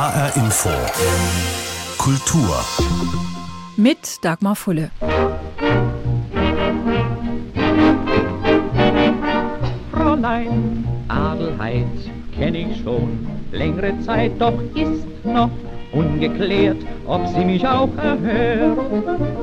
HR Info. Kultur. Mit Dagmar Fulle. Fräulein Adelheid kenne ich schon längere Zeit, doch ist noch ungeklärt, ob sie mich auch erhört.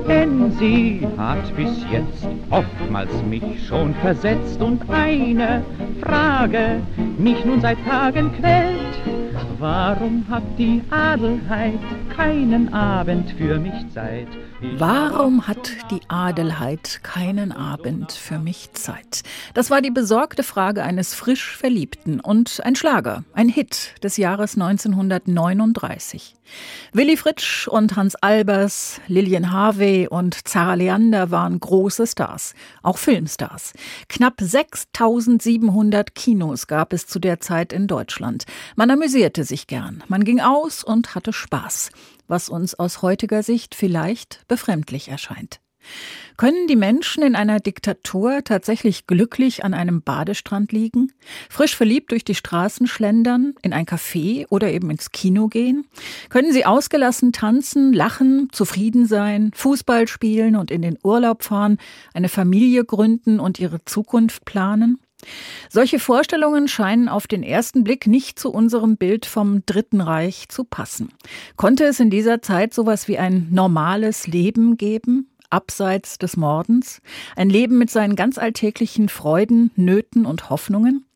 Denn sie hat bis jetzt oftmals mich schon versetzt und eine Frage mich nun seit Tagen quält. Warum hat die Adelheid keinen Abend für mich Zeit? Warum hat die Adelheid keinen Abend für mich Zeit? Das war die besorgte Frage eines frisch Verliebten und ein Schlager, ein Hit des Jahres 1939. Willy Fritsch und Hans Albers, Lilian Harvey und Zara Leander waren große Stars, auch Filmstars. Knapp 6700 Kinos gab es zu der Zeit in Deutschland. Man amüsierte sich gern, man ging aus und hatte Spaß was uns aus heutiger Sicht vielleicht befremdlich erscheint. Können die Menschen in einer Diktatur tatsächlich glücklich an einem Badestrand liegen, frisch verliebt durch die Straßen schlendern, in ein Café oder eben ins Kino gehen? Können sie ausgelassen tanzen, lachen, zufrieden sein, Fußball spielen und in den Urlaub fahren, eine Familie gründen und ihre Zukunft planen? Solche Vorstellungen scheinen auf den ersten Blick nicht zu unserem Bild vom Dritten Reich zu passen. Konnte es in dieser Zeit sowas wie ein normales Leben geben? Abseits des Mordens? Ein Leben mit seinen ganz alltäglichen Freuden, Nöten und Hoffnungen?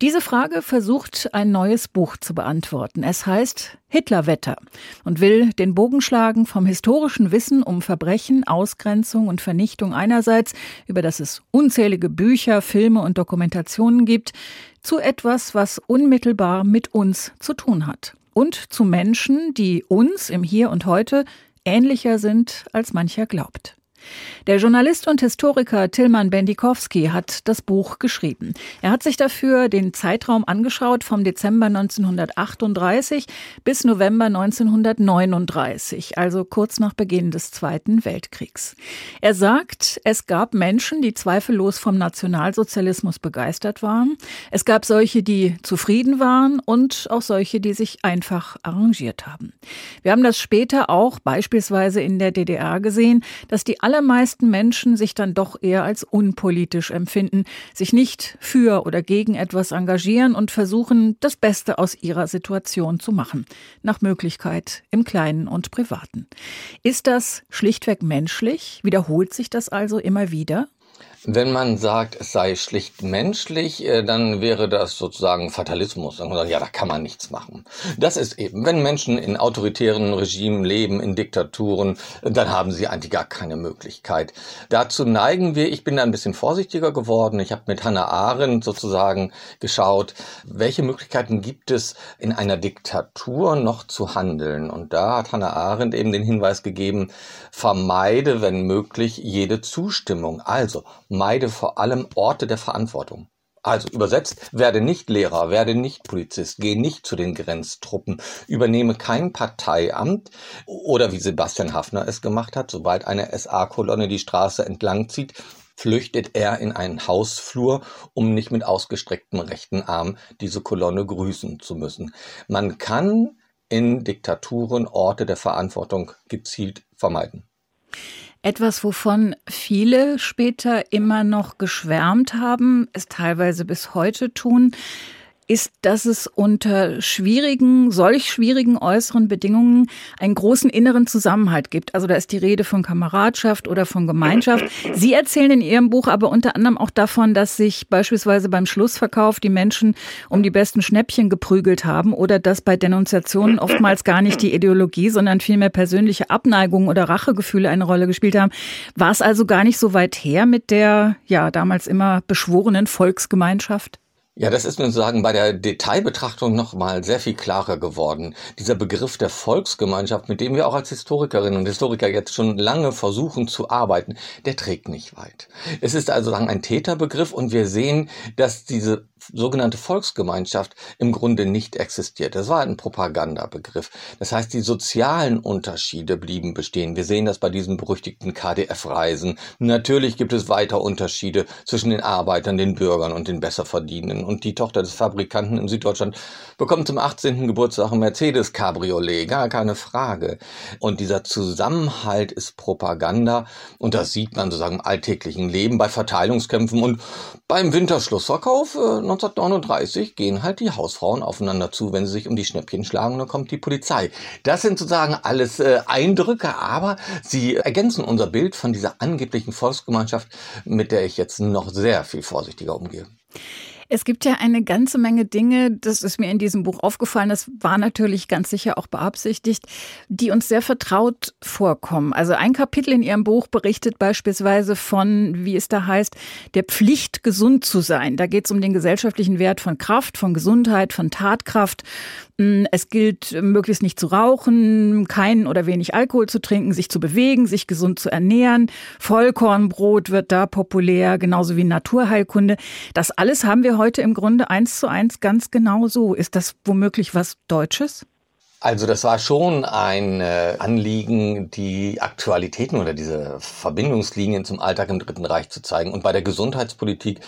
Diese Frage versucht ein neues Buch zu beantworten. Es heißt Hitlerwetter und will den Bogen schlagen vom historischen Wissen um Verbrechen, Ausgrenzung und Vernichtung einerseits, über das es unzählige Bücher, Filme und Dokumentationen gibt, zu etwas, was unmittelbar mit uns zu tun hat. Und zu Menschen, die uns im Hier und heute ähnlicher sind, als mancher glaubt. Der Journalist und Historiker Tilman Bendikowski hat das Buch geschrieben. Er hat sich dafür den Zeitraum angeschaut vom Dezember 1938 bis November 1939, also kurz nach Beginn des Zweiten Weltkriegs. Er sagt, es gab Menschen, die zweifellos vom Nationalsozialismus begeistert waren. Es gab solche, die zufrieden waren und auch solche, die sich einfach arrangiert haben. Wir haben das später auch beispielsweise in der DDR gesehen, dass die allermeisten Menschen sich dann doch eher als unpolitisch empfinden, sich nicht für oder gegen etwas engagieren und versuchen, das Beste aus ihrer Situation zu machen. Nach Möglichkeit im Kleinen und Privaten. Ist das schlichtweg menschlich? Wiederholt sich das also immer wieder? Wenn man sagt, es sei schlicht menschlich, äh, dann wäre das sozusagen Fatalismus. Dann sagt, ja, da kann man nichts machen. Das ist eben, wenn Menschen in autoritären Regimen leben, in Diktaturen, dann haben sie eigentlich gar keine Möglichkeit. Dazu neigen wir, ich bin da ein bisschen vorsichtiger geworden. Ich habe mit Hannah Arendt sozusagen geschaut, welche Möglichkeiten gibt es in einer Diktatur noch zu handeln. Und da hat Hannah Arendt eben den Hinweis gegeben, vermeide, wenn möglich, jede Zustimmung. Also meide vor allem Orte der Verantwortung. Also übersetzt, werde nicht Lehrer, werde nicht Polizist, geh nicht zu den Grenztruppen, übernehme kein Parteiamt oder wie Sebastian Hafner es gemacht hat, sobald eine SA-Kolonne die Straße entlang zieht, flüchtet er in einen Hausflur, um nicht mit ausgestrecktem rechten Arm diese Kolonne grüßen zu müssen. Man kann in Diktaturen Orte der Verantwortung gezielt vermeiden. Etwas, wovon viele später immer noch geschwärmt haben, es teilweise bis heute tun, ist, dass es unter schwierigen, solch schwierigen äußeren Bedingungen einen großen inneren Zusammenhalt gibt. Also da ist die Rede von Kameradschaft oder von Gemeinschaft. Sie erzählen in Ihrem Buch aber unter anderem auch davon, dass sich beispielsweise beim Schlussverkauf die Menschen um die besten Schnäppchen geprügelt haben oder dass bei Denunziationen oftmals gar nicht die Ideologie, sondern vielmehr persönliche Abneigungen oder Rachegefühle eine Rolle gespielt haben. War es also gar nicht so weit her mit der, ja, damals immer beschworenen Volksgemeinschaft? Ja, das ist mir sozusagen bei der Detailbetrachtung nochmal sehr viel klarer geworden. Dieser Begriff der Volksgemeinschaft, mit dem wir auch als Historikerinnen und Historiker jetzt schon lange versuchen zu arbeiten, der trägt nicht weit. Es ist also ein Täterbegriff und wir sehen, dass diese sogenannte Volksgemeinschaft im Grunde nicht existiert. Das war ein Propagandabegriff. Das heißt, die sozialen Unterschiede blieben bestehen. Wir sehen das bei diesen berüchtigten KDF-Reisen. Natürlich gibt es weiter Unterschiede zwischen den Arbeitern, den Bürgern und den Besserverdienenden. Und die Tochter des Fabrikanten in Süddeutschland bekommt zum 18. Geburtstag ein Mercedes Cabriolet. Gar keine Frage. Und dieser Zusammenhalt ist Propaganda. Und das sieht man sozusagen im alltäglichen Leben bei Verteilungskämpfen und beim Winterschlussverkauf äh, 1939 gehen halt die Hausfrauen aufeinander zu, wenn sie sich um die Schnäppchen schlagen, dann kommt die Polizei. Das sind sozusagen alles äh, Eindrücke, aber sie ergänzen unser Bild von dieser angeblichen Volksgemeinschaft, mit der ich jetzt noch sehr viel vorsichtiger umgehe. Es gibt ja eine ganze Menge Dinge, das ist mir in diesem Buch aufgefallen, das war natürlich ganz sicher auch beabsichtigt, die uns sehr vertraut vorkommen. Also ein Kapitel in Ihrem Buch berichtet beispielsweise von, wie es da heißt, der Pflicht, gesund zu sein. Da geht es um den gesellschaftlichen Wert von Kraft, von Gesundheit, von Tatkraft. Mm, es gilt, möglichst nicht zu rauchen, keinen oder wenig Alkohol zu trinken, sich zu bewegen, sich gesund zu ernähren. Vollkornbrot wird da populär, genauso wie Naturheilkunde. Das alles haben wir heute im Grunde eins zu eins ganz genau so. Ist das womöglich was Deutsches? Also das war schon ein äh, Anliegen, die Aktualitäten oder diese Verbindungslinien zum Alltag im Dritten Reich zu zeigen. Und bei der Gesundheitspolitik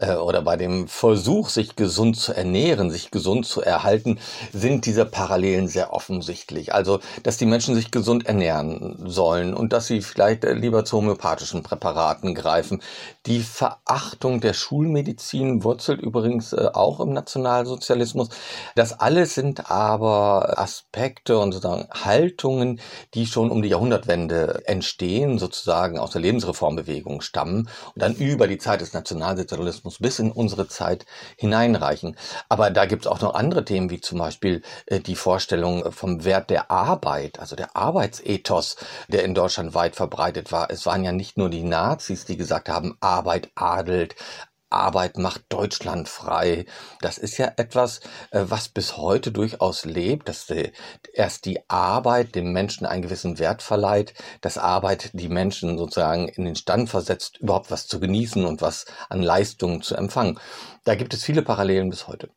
äh, oder bei dem Versuch, sich gesund zu ernähren, sich gesund zu erhalten, sind diese Parallelen sehr offensichtlich. Also, dass die Menschen sich gesund ernähren sollen und dass sie vielleicht äh, lieber zu homöopathischen Präparaten greifen. Die Verachtung der Schulmedizin wurzelt übrigens äh, auch im Nationalsozialismus. Das alles sind aber Aspekte, Aspekte und sozusagen Haltungen, die schon um die Jahrhundertwende entstehen, sozusagen aus der Lebensreformbewegung stammen und dann über die Zeit des Nationalsozialismus bis in unsere Zeit hineinreichen. Aber da gibt es auch noch andere Themen, wie zum Beispiel äh, die Vorstellung vom Wert der Arbeit, also der Arbeitsethos, der in Deutschland weit verbreitet war. Es waren ja nicht nur die Nazis, die gesagt haben, Arbeit adelt, Arbeit macht Deutschland frei. Das ist ja etwas, äh, was bis heute durchaus lebt, dass erst die Arbeit dem Menschen einen gewissen Wert verleiht, dass Arbeit die Menschen sozusagen in den Stand versetzt, überhaupt was zu genießen und was an Leistungen zu empfangen. Da gibt es viele Parallelen bis heute.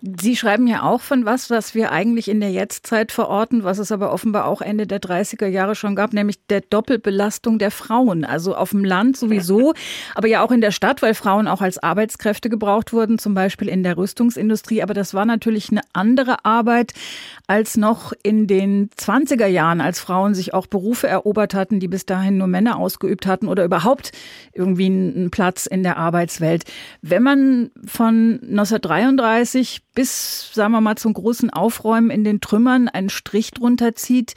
Sie schreiben ja auch von was, was wir eigentlich in der Jetztzeit verorten, was es aber offenbar auch Ende der 30er Jahre schon gab, nämlich der Doppelbelastung der Frauen. Also auf dem Land sowieso, aber ja auch in der Stadt, weil Frauen auch als Arbeitskräfte gebraucht wurden, zum Beispiel in der Rüstungsindustrie. Aber das war natürlich eine andere Arbeit als noch in den 20er Jahren, als Frauen sich auch Berufe erobert hatten, die bis dahin nur Männer ausgeübt hatten oder überhaupt irgendwie einen Platz in der Arbeitswelt. Wenn man von 1933 bis, sagen wir mal, zum großen Aufräumen in den Trümmern einen Strich drunter zieht,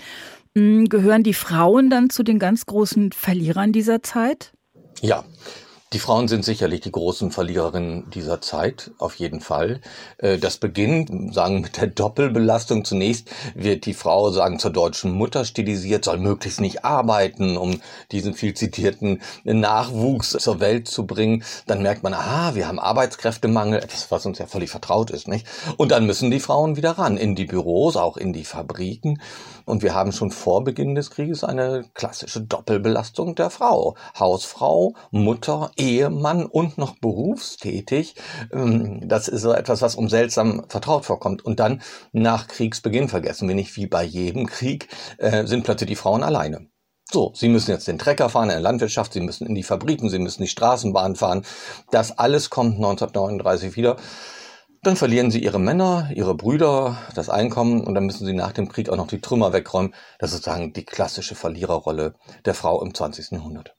hm, gehören die Frauen dann zu den ganz großen Verlierern dieser Zeit? Ja, die Frauen sind sicherlich die großen Verliererinnen dieser Zeit, auf jeden Fall. Äh, das beginnt, sagen, mit der Doppelbelastung. Zunächst wird die Frau, sagen, zur deutschen Mutter stilisiert, soll möglichst nicht arbeiten, um diesen viel zitierten Nachwuchs zur Welt zu bringen. Dann merkt man, aha, wir haben Arbeitskräftemangel, etwas, was uns ja völlig vertraut ist, nicht? Und dann müssen die Frauen wieder ran, in die Büros, auch in die Fabriken. Und wir haben schon vor Beginn des Krieges eine klassische Doppelbelastung der Frau. Hausfrau, Mutter, Ehemann und noch berufstätig. Ähm, das ist so etwas, was uns seltsam vertraut vorkommt. Und dann nach Kriegsbeginn, vergessen wir nicht, wie bei jedem Krieg, äh, sind plötzlich die Frauen alleine. So, Sie müssen jetzt den Trecker fahren in der Landwirtschaft, Sie müssen in die Fabriken, Sie müssen die Straßenbahn fahren. Das alles kommt 1939 wieder. Dann verlieren sie ihre Männer, ihre Brüder, das Einkommen und dann müssen sie nach dem Krieg auch noch die Trümmer wegräumen. Das ist sozusagen die klassische Verliererrolle der Frau im 20. Jahrhundert.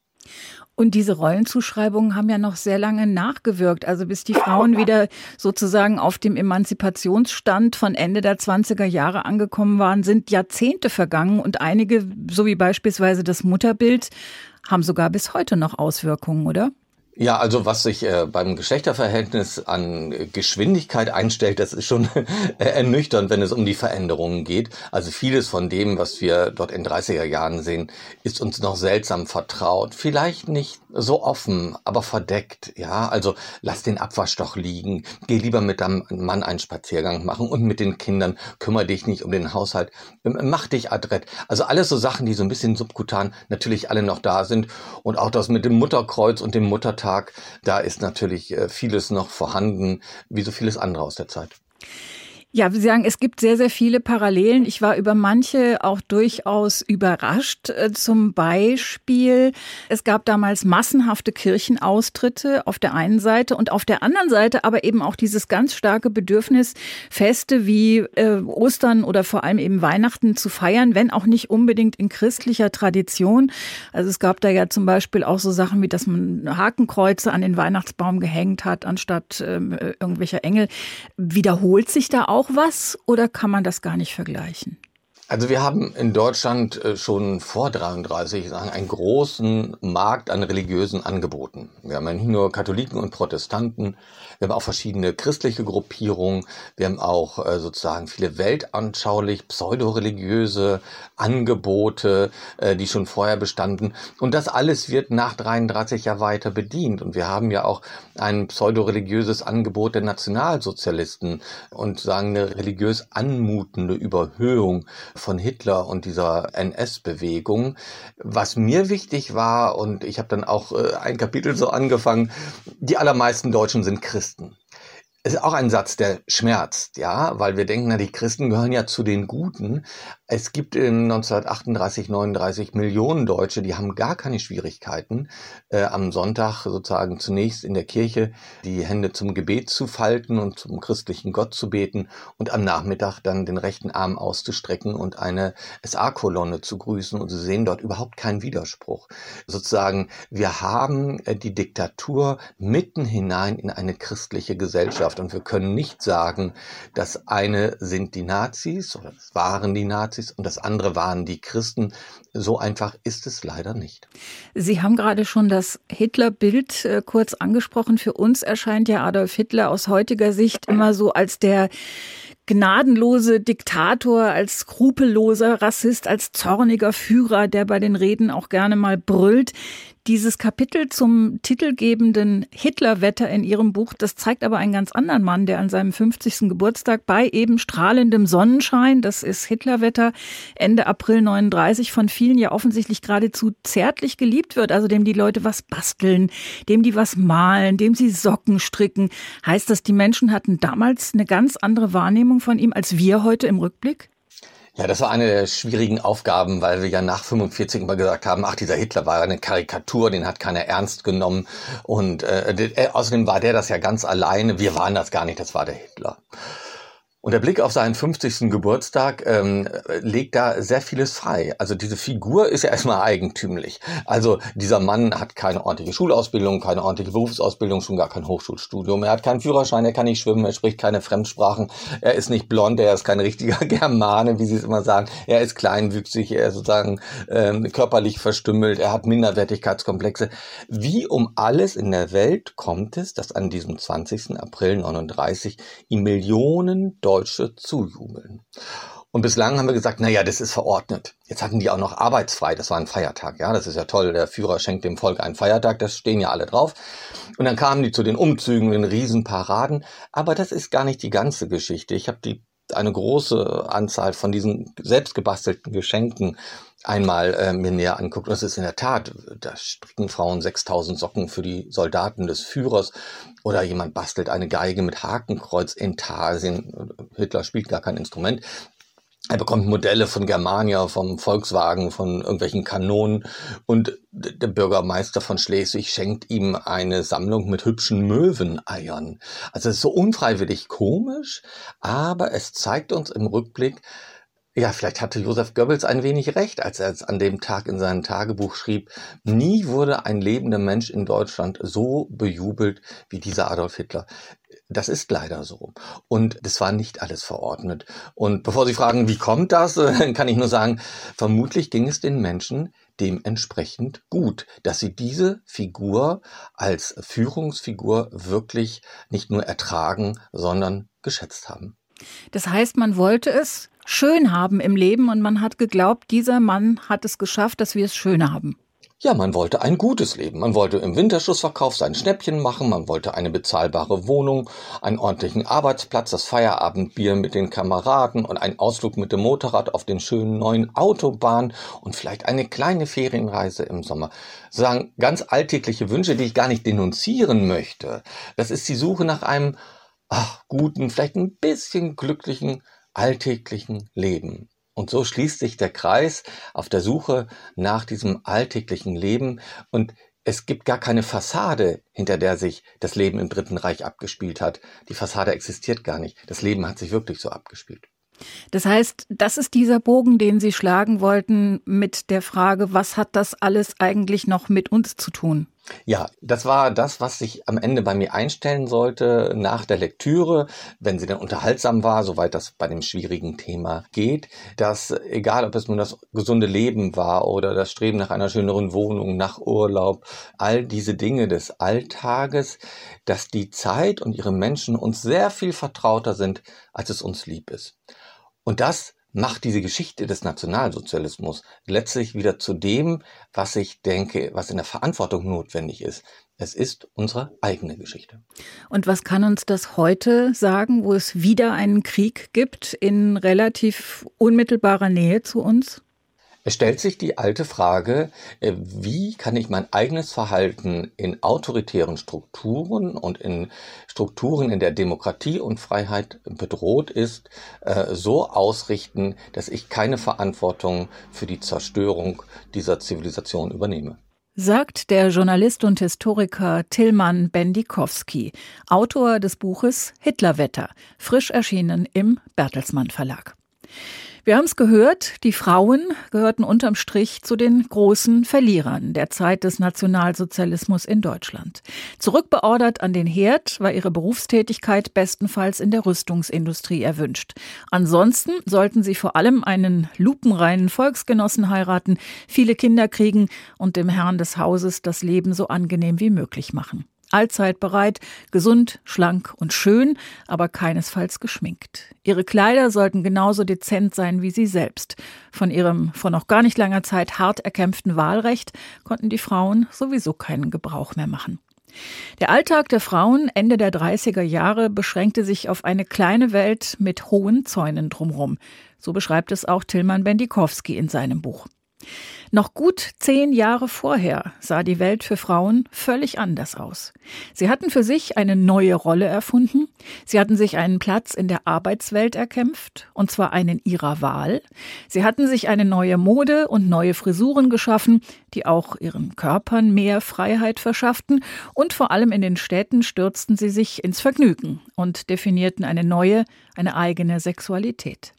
Und diese Rollenzuschreibungen haben ja noch sehr lange nachgewirkt. Also bis die Frauen wieder sozusagen auf dem Emanzipationsstand von Ende der 20er Jahre angekommen waren, sind Jahrzehnte vergangen und einige, so wie beispielsweise das Mutterbild, haben sogar bis heute noch Auswirkungen, oder? Ja, also was sich äh, beim Geschlechterverhältnis an Geschwindigkeit einstellt, das ist schon ernüchternd, wenn es um die Veränderungen geht. Also vieles von dem, was wir dort in 30er Jahren sehen, ist uns noch seltsam vertraut. Vielleicht nicht so offen, aber verdeckt, ja. Also lass den Abwasch doch liegen, geh lieber mit deinem Mann einen Spaziergang machen und mit den Kindern, kümmere dich nicht um den Haushalt, mach dich adrett. Also alles so Sachen, die so ein bisschen subkutan natürlich alle noch da sind. Und auch das mit dem Mutterkreuz und dem Muttertag, da ist natürlich äh, vieles noch vorhanden, wie so vieles andere aus der Zeit. Ja, Sie sagen, es gibt sehr, sehr viele Parallelen. Ich war über manche auch durchaus überrascht. Äh, zum Beispiel, es gab damals massenhafte Kirchenaustritte auf der einen Seite und auf der anderen Seite aber eben auch dieses ganz starke Bedürfnis, Feste wie äh, Ostern oder vor allem eben Weihnachten zu feiern, wenn auch nicht unbedingt in christlicher Tradition. Also es gab da ja zum Beispiel auch so Sachen wie, dass man Hakenkreuze an den Weihnachtsbaum gehängt hat, anstatt äh, irgendwelcher Engel. Wiederholt sich da auch auch was oder kann man das gar nicht vergleichen? Also wir haben in Deutschland äh, schon vor 33 sagen, einen großen Markt an religiösen Angeboten. Wir haben ja nicht nur Katholiken und Protestanten, wir haben auch verschiedene christliche Gruppierungen, wir haben auch äh, sozusagen viele weltanschaulich pseudoreligiöse Angebote, äh, die schon vorher bestanden. Und das alles wird nach 33 ja weiter bedient. Und wir haben ja auch ein pseudoreligiöses Angebot der Nationalsozialisten und sagen eine religiös anmutende Überhöhung von Hitler und dieser NS-Bewegung. Was mir wichtig war, und ich habe dann auch äh, ein Kapitel so angefangen, die allermeisten Deutschen sind Christen. Es ist auch ein Satz, der schmerzt, ja, weil wir denken, na, die Christen gehören ja zu den Guten, es gibt in 1938, 39 Millionen Deutsche, die haben gar keine Schwierigkeiten, äh, am Sonntag sozusagen zunächst in der Kirche die Hände zum Gebet zu falten und zum christlichen Gott zu beten und am Nachmittag dann den rechten Arm auszustrecken und eine SA-Kolonne zu grüßen. Und Sie sehen dort überhaupt keinen Widerspruch. Sozusagen, wir haben äh, die Diktatur mitten hinein in eine christliche Gesellschaft und wir können nicht sagen, das eine sind die Nazis oder das waren die Nazis, Nazis und das andere waren die Christen. So einfach ist es leider nicht. Sie haben gerade schon das Hitler-Bild äh, kurz angesprochen. Für uns erscheint ja Adolf Hitler aus heutiger Sicht immer so als der gnadenlose Diktator, als skrupelloser Rassist, als zorniger Führer, der bei den Reden auch gerne mal brüllt. Dieses Kapitel zum titelgebenden Hitlerwetter in Ihrem Buch, das zeigt aber einen ganz anderen Mann, der an seinem 50. Geburtstag bei eben strahlendem Sonnenschein, das ist Hitlerwetter, Ende April 39 von vielen ja offensichtlich geradezu zärtlich geliebt wird, also dem die Leute was basteln, dem die was malen, dem sie Socken stricken. Heißt das, die Menschen hatten damals eine ganz andere Wahrnehmung von ihm als wir heute im Rückblick? Ja, das war eine der schwierigen Aufgaben, weil wir ja nach 45 immer gesagt haben, ach, dieser Hitler war eine Karikatur, den hat keiner ernst genommen. Und äh, äh außerdem war der das ja ganz alleine. Wir waren das gar nicht, das war der Hitler. Und der Blick auf seinen 50. Geburtstag ähm, legt da sehr vieles frei. Also diese Figur ist ja erstmal eigentümlich. Also dieser Mann hat keine ordentliche Schulausbildung, keine ordentliche Berufsausbildung, schon gar kein Hochschulstudium. Er hat keinen Führerschein, er kann nicht schwimmen, er spricht keine Fremdsprachen, er ist nicht blond, er ist kein richtiger Germane, wie sie es immer sagen. Er ist kleinwüchsig, er ist sozusagen ähm, körperlich verstümmelt, er hat Minderwertigkeitskomplexe. Wie um alles in der Welt kommt es, dass an diesem 20. April 39 ihm Millionen Deutsche zujubeln. Und bislang haben wir gesagt, na ja, das ist verordnet. Jetzt hatten die auch noch arbeitsfrei, das war ein Feiertag, ja, das ist ja toll, der Führer schenkt dem Volk einen Feiertag, das stehen ja alle drauf. Und dann kamen die zu den Umzügen, den Riesenparaden, aber das ist gar nicht die ganze Geschichte. Ich habe die eine große Anzahl von diesen selbstgebastelten Geschenken einmal äh, mir näher anguckt. Und das ist in der Tat, da stricken Frauen 6000 Socken für die Soldaten des Führers oder jemand bastelt eine Geige mit Hakenkreuz in Tarsien. Hitler spielt gar kein Instrument. Er bekommt Modelle von Germania, vom Volkswagen, von irgendwelchen Kanonen und der Bürgermeister von Schleswig schenkt ihm eine Sammlung mit hübschen Möweneiern. Also es ist so unfreiwillig komisch, aber es zeigt uns im Rückblick, ja, vielleicht hatte Josef Goebbels ein wenig recht, als er es an dem Tag in seinem Tagebuch schrieb, nie wurde ein lebender Mensch in Deutschland so bejubelt wie dieser Adolf Hitler. Das ist leider so. Und das war nicht alles verordnet. Und bevor Sie fragen, wie kommt das, kann ich nur sagen, vermutlich ging es den Menschen dementsprechend gut, dass sie diese Figur als Führungsfigur wirklich nicht nur ertragen, sondern geschätzt haben. Das heißt, man wollte es schön haben im Leben und man hat geglaubt, dieser Mann hat es geschafft, dass wir es schön haben. Ja, man wollte ein gutes Leben. Man wollte im Winterschlussverkauf sein Schnäppchen machen, man wollte eine bezahlbare Wohnung, einen ordentlichen Arbeitsplatz, das Feierabendbier mit den Kameraden und einen Ausflug mit dem Motorrad auf den schönen neuen Autobahn und vielleicht eine kleine Ferienreise im Sommer. Sagen ganz alltägliche Wünsche, die ich gar nicht denunzieren möchte. Das ist die Suche nach einem ach, guten, vielleicht ein bisschen glücklichen, alltäglichen Leben. Und so schließt sich der Kreis auf der Suche nach diesem alltäglichen Leben und es gibt gar keine Fassade, hinter der sich das Leben im Dritten Reich abgespielt hat. Die Fassade existiert gar nicht. Das Leben hat sich wirklich so abgespielt. Das heißt, das ist dieser Bogen, den Sie schlagen wollten mit der Frage, was hat das alles eigentlich noch mit uns zu tun? Ja, das war das, was sich am Ende bei mir einstellen sollte nach der Lektüre, wenn sie dann unterhaltsam war, soweit das bei dem schwierigen Thema geht, dass egal ob es nun das gesunde Leben war oder das Streben nach einer schöneren Wohnung, nach Urlaub, all diese Dinge des Alltages, dass die Zeit und ihre Menschen uns sehr viel vertrauter sind, als es uns lieb ist. Und das macht diese Geschichte des Nationalsozialismus letztlich wieder zu dem, was ich denke, was in der Verantwortung notwendig ist. Es ist unsere eigene Geschichte. Und was kann uns das heute sagen, wo es wieder einen Krieg gibt in relativ unmittelbarer Nähe zu uns? Es stellt sich die alte Frage, äh, wie kann ich mein eigenes Verhalten in autoritären Strukturen und in Strukturen, in der Demokratie und Freiheit bedroht ist, äh, so ausrichten, dass ich keine Verantwortung für die Zerstörung dieser Zivilisation übernehme. Sagt der Journalist und Historiker Tillmann Bendikowski, Autor des Buches Hitlerwetter, frisch erschienen im Bertelsmann Verlag. Wir haben es gehört, die Frauen gehörten unterm Strich zu den großen Verlierern der Zeit des Nationalsozialismus in Deutschland. Zurückbeordert an den Herd war ihre Berufstätigkeit bestenfalls in der Rüstungsindustrie erwünscht. Ansonsten sollten sie vor allem einen lupenreinen Volksgenossen heiraten, viele Kinder kriegen und dem Herrn des Hauses das Leben so angenehm wie möglich machen allzeit bereit, gesund, schlank und schön, aber keinesfalls geschminkt. Ihre Kleider sollten genauso dezent sein wie sie selbst. Von ihrem vor noch gar nicht langer Zeit hart erkämpften Wahlrecht konnten die Frauen sowieso keinen Gebrauch mehr machen. Der Alltag der Frauen Ende der 30er Jahre beschränkte sich auf eine kleine Welt mit hohen Zäunen drumherum. So beschreibt es auch Tilman Bendikowski in seinem Buch. Noch gut zehn Jahre vorher sah die Welt für Frauen völlig anders aus. Sie hatten für sich eine neue Rolle erfunden, sie hatten sich einen Platz in der Arbeitswelt erkämpft, und zwar einen ihrer Wahl, sie hatten sich eine neue Mode und neue Frisuren geschaffen, die auch ihren Körpern mehr Freiheit verschafften, und vor allem in den Städten stürzten sie sich ins Vergnügen und definierten eine neue, eine eigene Sexualität.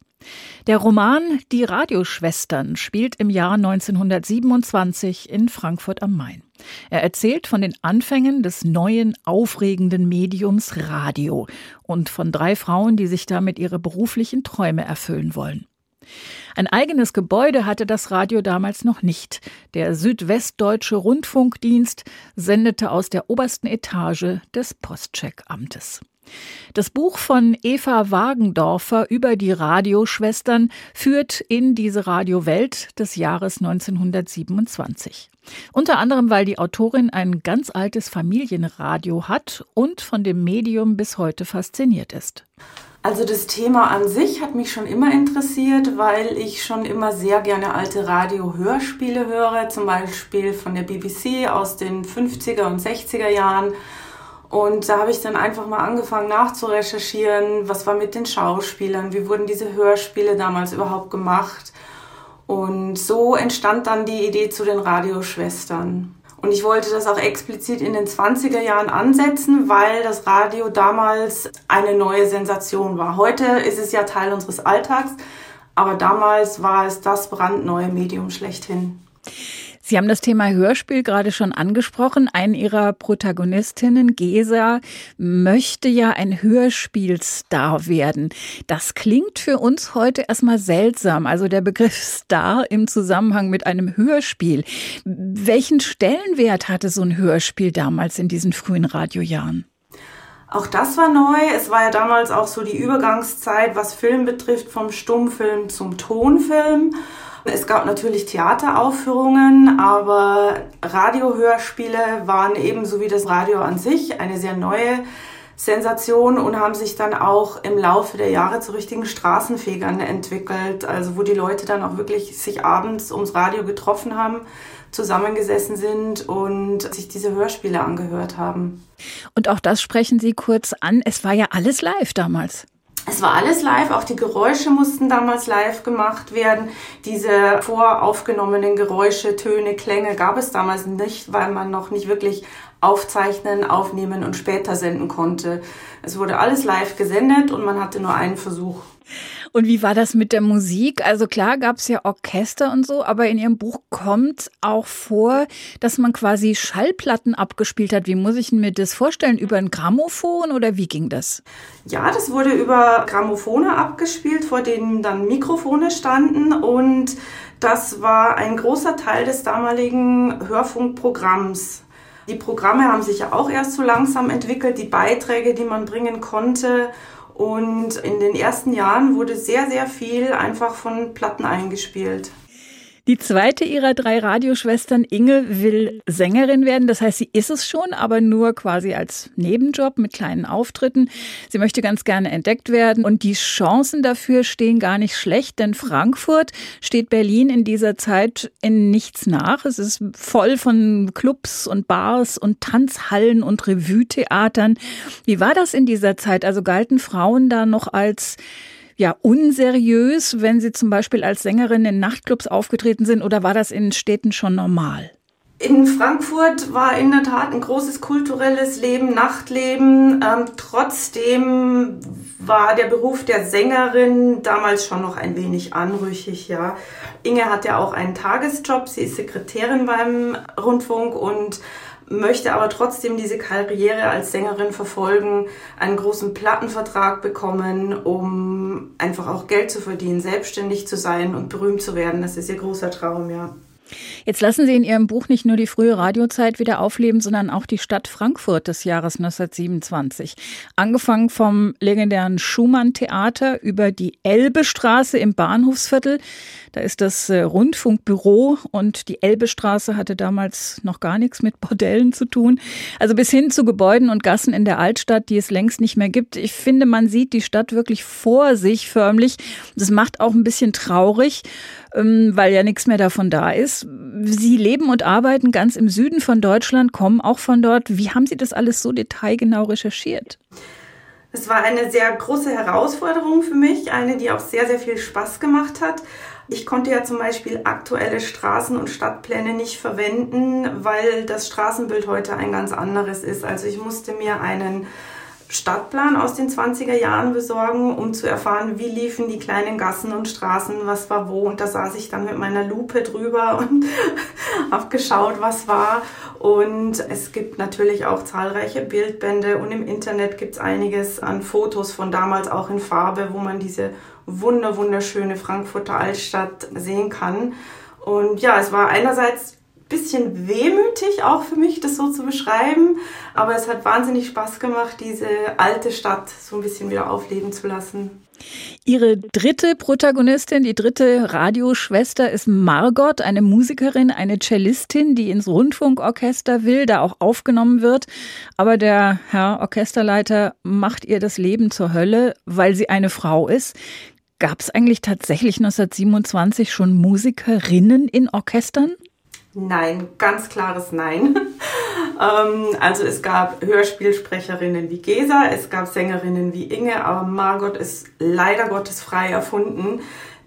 Der Roman Die Radioschwestern spielt im Jahr 1927 in Frankfurt am Main. Er erzählt von den Anfängen des neuen, aufregenden Mediums Radio und von drei Frauen, die sich damit ihre beruflichen Träume erfüllen wollen. Ein eigenes Gebäude hatte das Radio damals noch nicht. Der Südwestdeutsche Rundfunkdienst sendete aus der obersten Etage des Postcheckamtes. Das Buch von Eva Wagendorfer über die Radioschwestern führt in diese Radiowelt des Jahres 1927. Unter anderem, weil die Autorin ein ganz altes Familienradio hat und von dem Medium bis heute fasziniert ist. Also das Thema an sich hat mich schon immer interessiert, weil ich schon immer sehr gerne alte Radio-Hörspiele höre, zum Beispiel von der BBC aus den 50er und 60er Jahren und da habe ich dann einfach mal angefangen nachzurecherchieren, was war mit den Schauspielern, wie wurden diese Hörspiele damals überhaupt gemacht. Und so entstand dann die Idee zu den Radioschwestern. Und ich wollte das auch explizit in den 20er Jahren ansetzen, weil das Radio damals eine neue Sensation war. Heute ist es ja Teil unseres Alltags, aber damals war es das brandneue Medium schlechthin. Sie haben das Thema Hörspiel gerade schon angesprochen. Eine Ihrer Protagonistinnen, Gesa, möchte ja ein Hörspielstar werden. Das klingt für uns heute erstmal seltsam. Also der Begriff Star im Zusammenhang mit einem Hörspiel. Welchen Stellenwert hatte so ein Hörspiel damals in diesen frühen Radiojahren? Auch das war neu. Es war ja damals auch so die Übergangszeit, was Film betrifft, vom Stummfilm zum Tonfilm. Es gab natürlich Theateraufführungen, aber Radiohörspiele waren ebenso wie das Radio an sich eine sehr neue Sensation und haben sich dann auch im Laufe der Jahre zu richtigen Straßenfegern entwickelt. Also wo die Leute dann auch wirklich sich abends ums Radio getroffen haben, zusammengesessen sind und sich diese Hörspiele angehört haben. Und auch das sprechen Sie kurz an. Es war ja alles live damals. Es war alles live, auch die Geräusche mussten damals live gemacht werden. Diese voraufgenommenen Geräusche, Töne, Klänge gab es damals nicht, weil man noch nicht wirklich aufzeichnen, aufnehmen und später senden konnte. Es wurde alles live gesendet und man hatte nur einen Versuch. Und wie war das mit der Musik? Also klar gab es ja Orchester und so, aber in Ihrem Buch kommt auch vor, dass man quasi Schallplatten abgespielt hat. Wie muss ich mir das vorstellen? Über ein Grammophon oder wie ging das? Ja, das wurde über Grammophone abgespielt, vor denen dann Mikrofone standen und das war ein großer Teil des damaligen Hörfunkprogramms. Die Programme haben sich ja auch erst so langsam entwickelt, die Beiträge, die man bringen konnte. Und in den ersten Jahren wurde sehr, sehr viel einfach von Platten eingespielt. Die zweite ihrer drei Radioschwestern, Inge, will Sängerin werden. Das heißt, sie ist es schon, aber nur quasi als Nebenjob mit kleinen Auftritten. Sie möchte ganz gerne entdeckt werden und die Chancen dafür stehen gar nicht schlecht, denn Frankfurt steht Berlin in dieser Zeit in nichts nach. Es ist voll von Clubs und Bars und Tanzhallen und Revue-Theatern. Wie war das in dieser Zeit? Also galten Frauen da noch als ja unseriös, wenn Sie zum Beispiel als Sängerin in Nachtclubs aufgetreten sind oder war das in Städten schon normal? In Frankfurt war in der Tat ein großes kulturelles Leben, Nachtleben. Ähm, trotzdem war der Beruf der Sängerin damals schon noch ein wenig anrüchig, ja. Inge hat ja auch einen Tagesjob. Sie ist Sekretärin beim Rundfunk und möchte aber trotzdem diese Karriere als Sängerin verfolgen, einen großen Plattenvertrag bekommen, um einfach auch Geld zu verdienen, selbstständig zu sein und berühmt zu werden. Das ist ihr großer Traum, ja. Jetzt lassen Sie in Ihrem Buch nicht nur die frühe Radiozeit wieder aufleben, sondern auch die Stadt Frankfurt des Jahres 1927. Angefangen vom legendären Schumann-Theater über die Elbestraße im Bahnhofsviertel. Da ist das äh, Rundfunkbüro und die Elbestraße hatte damals noch gar nichts mit Bordellen zu tun. Also bis hin zu Gebäuden und Gassen in der Altstadt, die es längst nicht mehr gibt. Ich finde, man sieht die Stadt wirklich vor sich förmlich. Das macht auch ein bisschen traurig. Ähm, weil ja nichts mehr davon da ist. Sie leben und arbeiten ganz im Süden von Deutschland, kommen auch von dort. Wie haben Sie das alles so detailgenau recherchiert? Es war eine sehr große Herausforderung für mich, eine, die auch sehr, sehr viel Spaß gemacht hat. Ich konnte ja zum Beispiel aktuelle Straßen- und Stadtpläne nicht verwenden, weil das Straßenbild heute ein ganz anderes ist. Also ich musste mir einen Stadtplan aus den 20er Jahren besorgen, um zu erfahren, wie liefen die kleinen Gassen und Straßen, was war wo. Und da saß ich dann mit meiner Lupe drüber und habe geschaut, was war. Und es gibt natürlich auch zahlreiche Bildbände und im Internet gibt es einiges an Fotos von damals auch in Farbe, wo man diese wunder wunderschöne Frankfurter Altstadt sehen kann. Und ja, es war einerseits bisschen wehmütig auch für mich, das so zu beschreiben. Aber es hat wahnsinnig Spaß gemacht, diese alte Stadt so ein bisschen wieder aufleben zu lassen. Ihre dritte Protagonistin, die dritte Radioschwester ist Margot, eine Musikerin, eine Cellistin, die ins Rundfunkorchester will, da auch aufgenommen wird. Aber der Herr Orchesterleiter macht ihr das Leben zur Hölle, weil sie eine Frau ist. Gab es eigentlich tatsächlich 1927 schon Musikerinnen in Orchestern? Nein, ganz klares Nein. ähm, also es gab Hörspielsprecherinnen wie Gesa, es gab Sängerinnen wie Inge, aber Margot ist leider Gottes frei erfunden.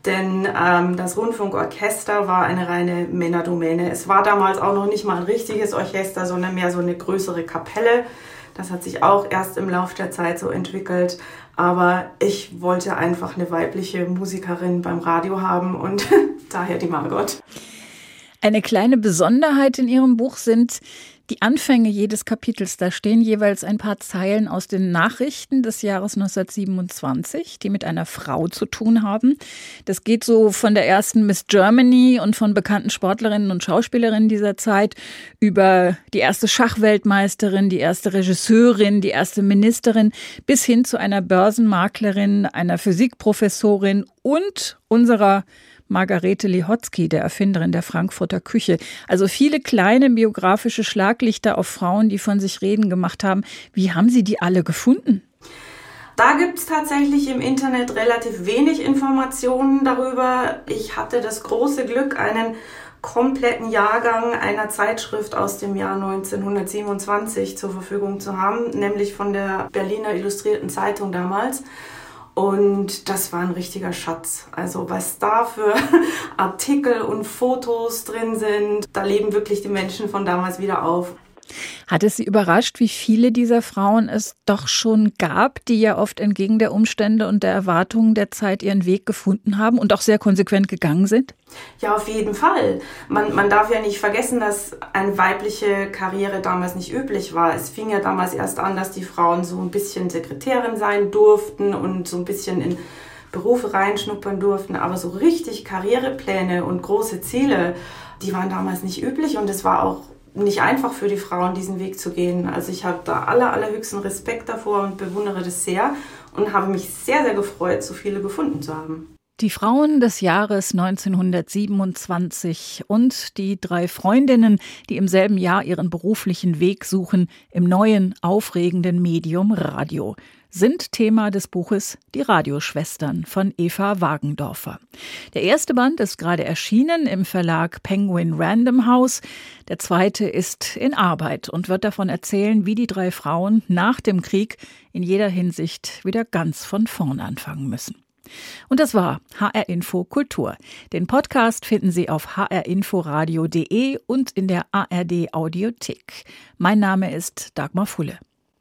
Denn ähm, das Rundfunkorchester war eine reine Männerdomäne. Es war damals auch noch nicht mal ein richtiges Orchester, sondern mehr so eine größere Kapelle. Das hat sich auch erst im Laufe der Zeit so entwickelt. Aber ich wollte einfach eine weibliche Musikerin beim Radio haben und daher die Margot. Eine kleine Besonderheit in Ihrem Buch sind die Anfänge jedes Kapitels. Da stehen jeweils ein paar Zeilen aus den Nachrichten des Jahres 1927, die mit einer Frau zu tun haben. Das geht so von der ersten Miss Germany und von bekannten Sportlerinnen und Schauspielerinnen dieser Zeit über die erste Schachweltmeisterin, die erste Regisseurin, die erste Ministerin bis hin zu einer Börsenmaklerin, einer Physikprofessorin und unserer Margarete Lihotzky, der Erfinderin der Frankfurter Küche. Also viele kleine biografische Schlaglichter auf Frauen, die von sich reden gemacht haben. Wie haben Sie die alle gefunden? Da gibt es tatsächlich im Internet relativ wenig Informationen darüber. Ich hatte das große Glück, einen kompletten Jahrgang einer Zeitschrift aus dem Jahr 1927 zur Verfügung zu haben, nämlich von der Berliner Illustrierten Zeitung damals. Und das war ein richtiger Schatz. Also was da für Artikel und Fotos drin sind, da leben wirklich die Menschen von damals wieder auf. Hat es Sie überrascht, wie viele dieser Frauen es doch schon gab, die ja oft entgegen der Umstände und der Erwartungen der Zeit ihren Weg gefunden haben und auch sehr konsequent gegangen sind? Ja, auf jeden Fall. Man, man darf ja nicht vergessen, dass eine weibliche Karriere damals nicht üblich war. Es fing ja damals erst an, dass die Frauen so ein bisschen Sekretärin sein durften und so ein bisschen in Berufe reinschnuppern durften. Aber so richtig Karrierepläne und große Ziele, die waren damals nicht üblich und es war auch nicht einfach für die Frauen, diesen Weg zu gehen. Also ich habe da aller, allerhöchsten Respekt davor und bewundere das sehr und habe mich sehr, sehr gefreut, so viele gefunden zu haben. Die Frauen des Jahres 1927 und die drei Freundinnen, die im selben Jahr ihren beruflichen Weg suchen, im neuen, aufregenden Medium Radio sind Thema des Buches Die Radioschwestern von Eva Wagendorfer. Der erste Band ist gerade erschienen im Verlag Penguin Random House. Der zweite ist in Arbeit und wird davon erzählen, wie die drei Frauen nach dem Krieg in jeder Hinsicht wieder ganz von vorn anfangen müssen. Und das war HR Info Kultur. Den Podcast finden Sie auf hrinforadio.de und in der ARD Audiothek. Mein Name ist Dagmar Fulle.